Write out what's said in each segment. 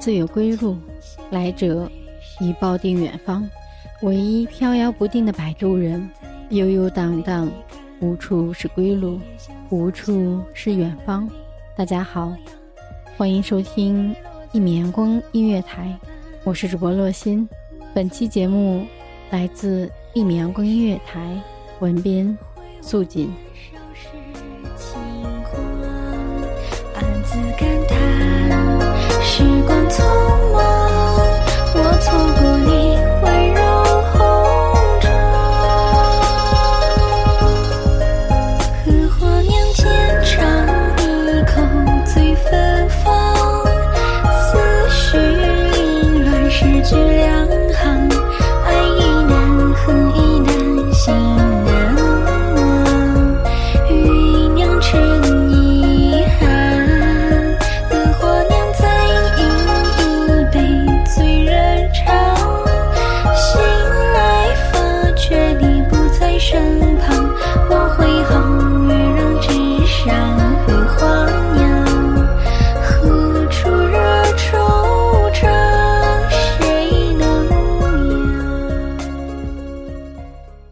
自有归路，来者已抱定远方。唯一飘摇不定的摆渡人，悠悠荡荡，无处是归路，无处是远方。大家好，欢迎收听一米阳光音乐台，我是主播洛心。本期节目来自一米阳光音乐台，文编素锦。少时轻狂，暗自感时光匆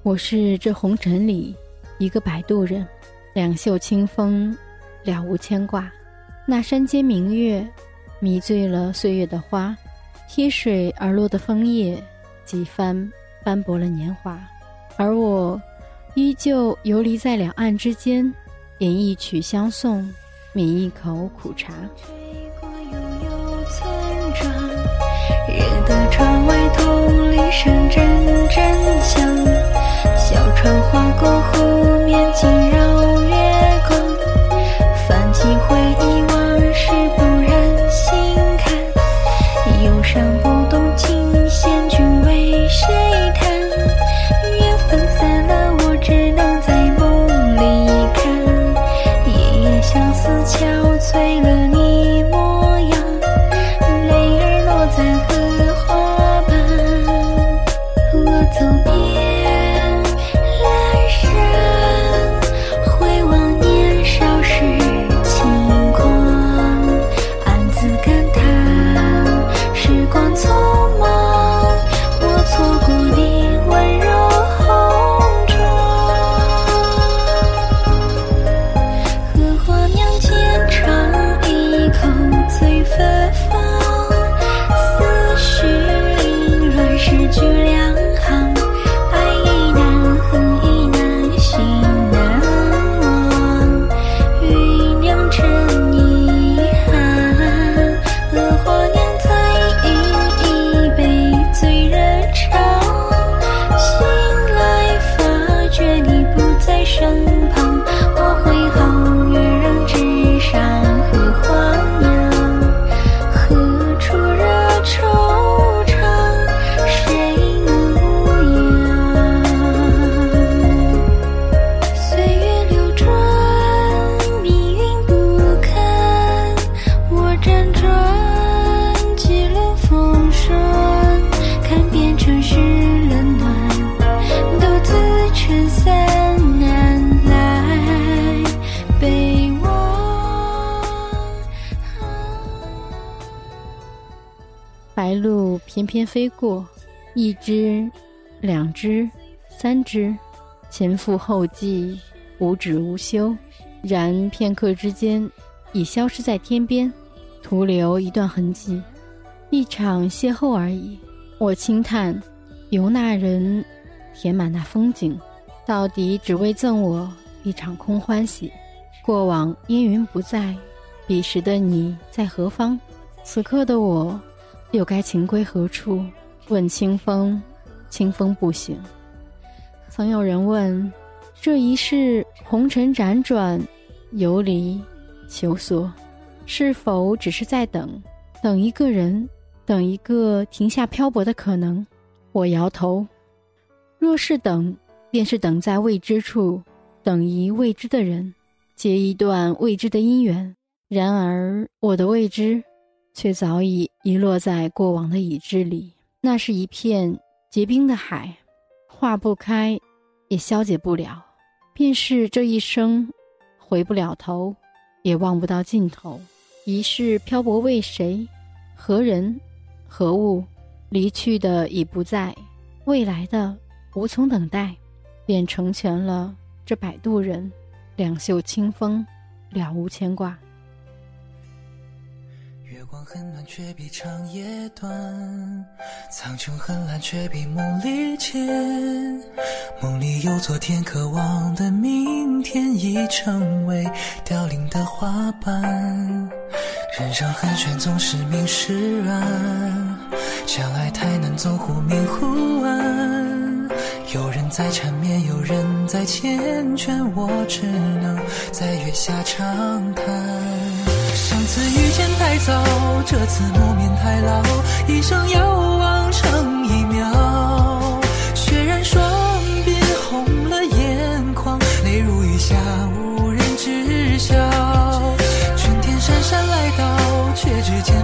我是这红尘里一个摆渡人，两袖清风，了无牵挂。那山间明月，迷醉了岁月的花，贴水而落的枫叶，几番斑驳了年华。而我，依旧游离在两岸之间，饮一曲相送，抿一口苦茶。吹过悠悠村庄，惹得窗外铜铃声阵阵响。船划过湖身旁。白鹭翩翩飞过，一只，两只，三只，前赴后继，无止无休。然片刻之间，已消失在天边，徒留一段痕迹，一场邂逅而已。我轻叹，由那人填满那风景，到底只为赠我一场空欢喜。过往烟云不在，彼时的你在何方？此刻的我。又该情归何处？问清风，清风不醒。曾有人问：这一世红尘辗转，游离求索，是否只是在等，等一个人，等一个停下漂泊的可能？我摇头。若是等，便是等在未知处，等一未知的人，结一段未知的姻缘。然而，我的未知。却早已遗落在过往的已知里。那是一片结冰的海，化不开，也消解不了。便是这一生，回不了头，也望不到尽头。一世漂泊为谁？何人？何物？离去的已不在，未来的无从等待，便成全了这摆渡人。两袖清风，了无牵挂。光很暖，却比长夜短；苍穹很蓝，却比梦里浅。梦里有昨天，渴望的明天已成为凋零的花瓣。人生很悬，总是明是暗，相爱太难，总忽明忽暗。有人在缠绵，有人在缱绻，我只能在月下长叹。上次遇见太早，这次谋面太老，一生遥望成一秒。血染双鬓，红了眼眶，泪如雨下，无人知晓。春天姗姗来到，却只见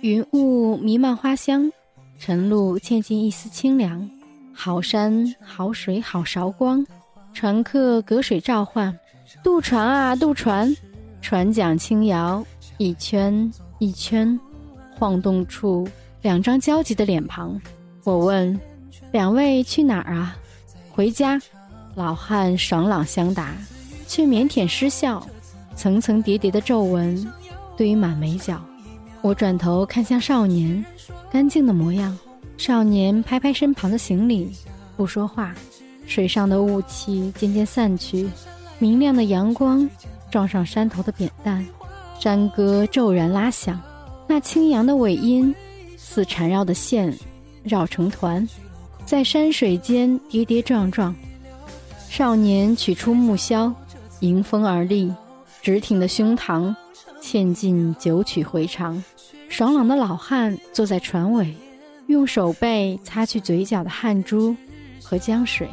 云雾弥漫花香，晨露嵌进一丝清凉。好山好水好韶光，船客隔水召唤，渡船啊渡船，船桨轻摇，一圈一圈，晃动处两张焦急的脸庞。我问：两位去哪儿啊？回家。老汉爽朗相答，却腼腆失笑，层层叠叠的皱纹堆满眉角。我转头看向少年，干净的模样。少年拍拍身旁的行李，不说话。水上的雾气渐渐散去，明亮的阳光撞上山头的扁担，山歌骤然拉响。那轻扬的尾音，似缠绕的线，绕成团，在山水间跌跌撞撞。少年取出木箫，迎风而立，直挺的胸膛，嵌进九曲回肠。爽朗的老汉坐在船尾，用手背擦去嘴角的汗珠和江水，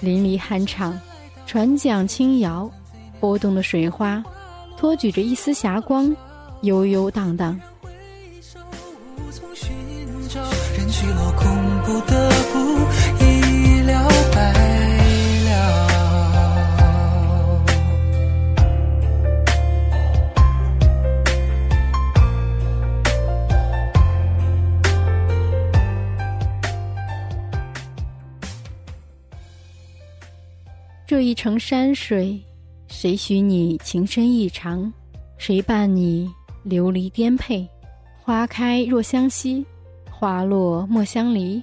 淋漓酣畅。船桨轻摇，波动的水花，托举着一丝霞光，悠悠荡荡。成山水，谁许你情深意长？谁伴你流离颠沛？花开若相惜，花落莫相离。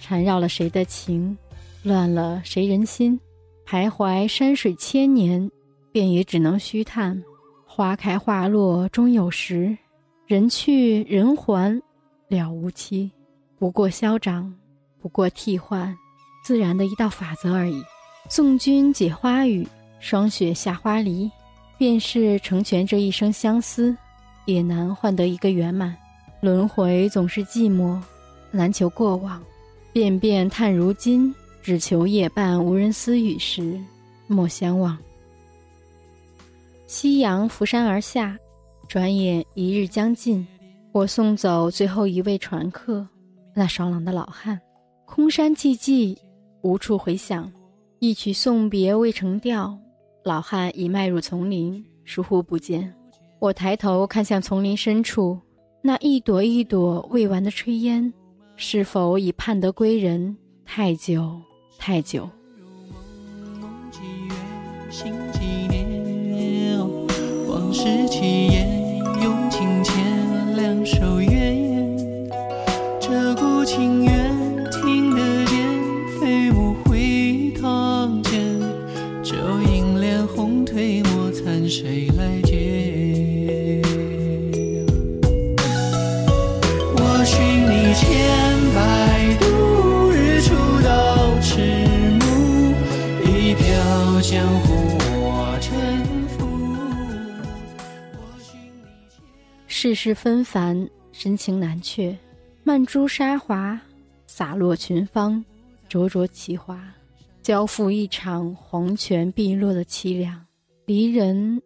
缠绕了谁的情，乱了谁人心？徘徊山水千年，便也只能虚叹。花开花落终有时，人去人还了无期。不过消长，不过替换，自然的一道法则而已。送君解花语，霜雪下花梨，便是成全这一生相思，也难换得一个圆满。轮回总是寂寞，难求过往。遍遍叹如今，只求夜半无人私语时，莫相忘。夕阳扶山而下，转眼一日将尽。我送走最后一位船客，那爽朗的老汉。空山寂寂，无处回响。一曲送别未成调，老汉已迈入丛林，疏忽不见。我抬头看向丛林深处，那一朵一朵未完的炊烟。是否已盼得归人？太久，太久。往事起烟，用情牵，两手冤。这股情缘，谁来接？我寻你千。江湖世事纷繁，深情难却。曼珠沙华，洒落群芳，灼灼其华，交付一场黄泉碧落的凄凉。离人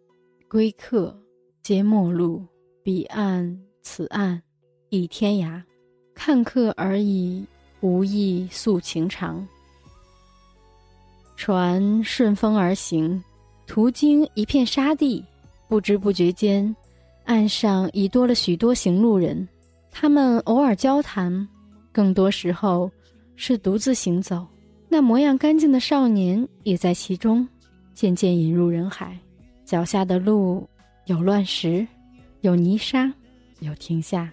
归客，皆陌路。彼岸此岸，亦天涯。看客而已，无意诉情长。船顺风而行，途经一片沙地，不知不觉间，岸上已多了许多行路人。他们偶尔交谈，更多时候是独自行走。那模样干净的少年也在其中，渐渐引入人海。脚下的路有乱石，有泥沙，有停下。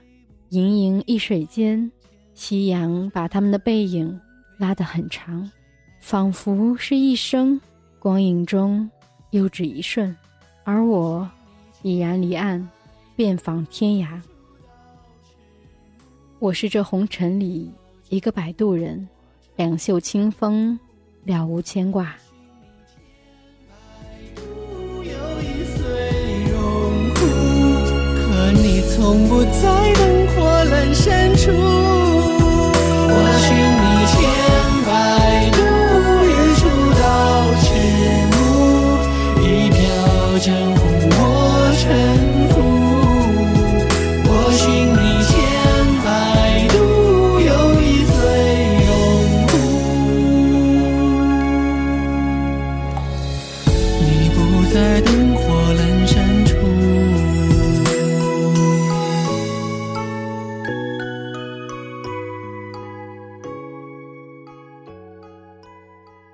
盈盈一水间，夕阳把他们的背影拉得很长。仿佛是一生，光影中又只一瞬，而我已然离岸，遍访天涯。我是这红尘里一个摆渡人，两袖清风，了无牵挂。从不在灯火阑珊处，